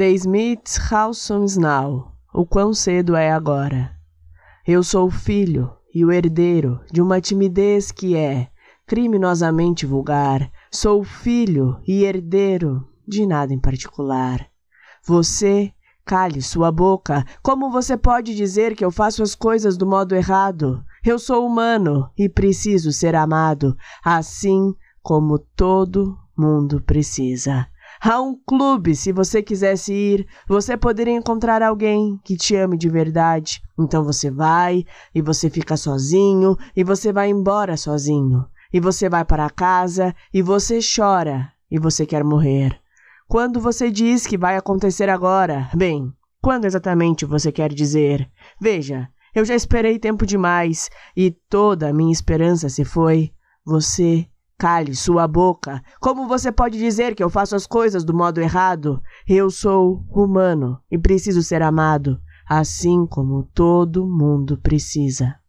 De Smith Halsons Now, o quão cedo é agora. Eu sou o filho e o herdeiro de uma timidez que é criminosamente vulgar. Sou filho e herdeiro de nada em particular. Você, cale sua boca. Como você pode dizer que eu faço as coisas do modo errado? Eu sou humano e preciso ser amado, assim como todo mundo precisa. Há um clube, se você quisesse ir, você poderia encontrar alguém que te ame de verdade. Então você vai, e você fica sozinho, e você vai embora sozinho. E você vai para casa, e você chora, e você quer morrer. Quando você diz que vai acontecer agora? Bem, quando exatamente você quer dizer? Veja, eu já esperei tempo demais, e toda a minha esperança se foi. Você Cale sua boca. Como você pode dizer que eu faço as coisas do modo errado? Eu sou humano e preciso ser amado, assim como todo mundo precisa.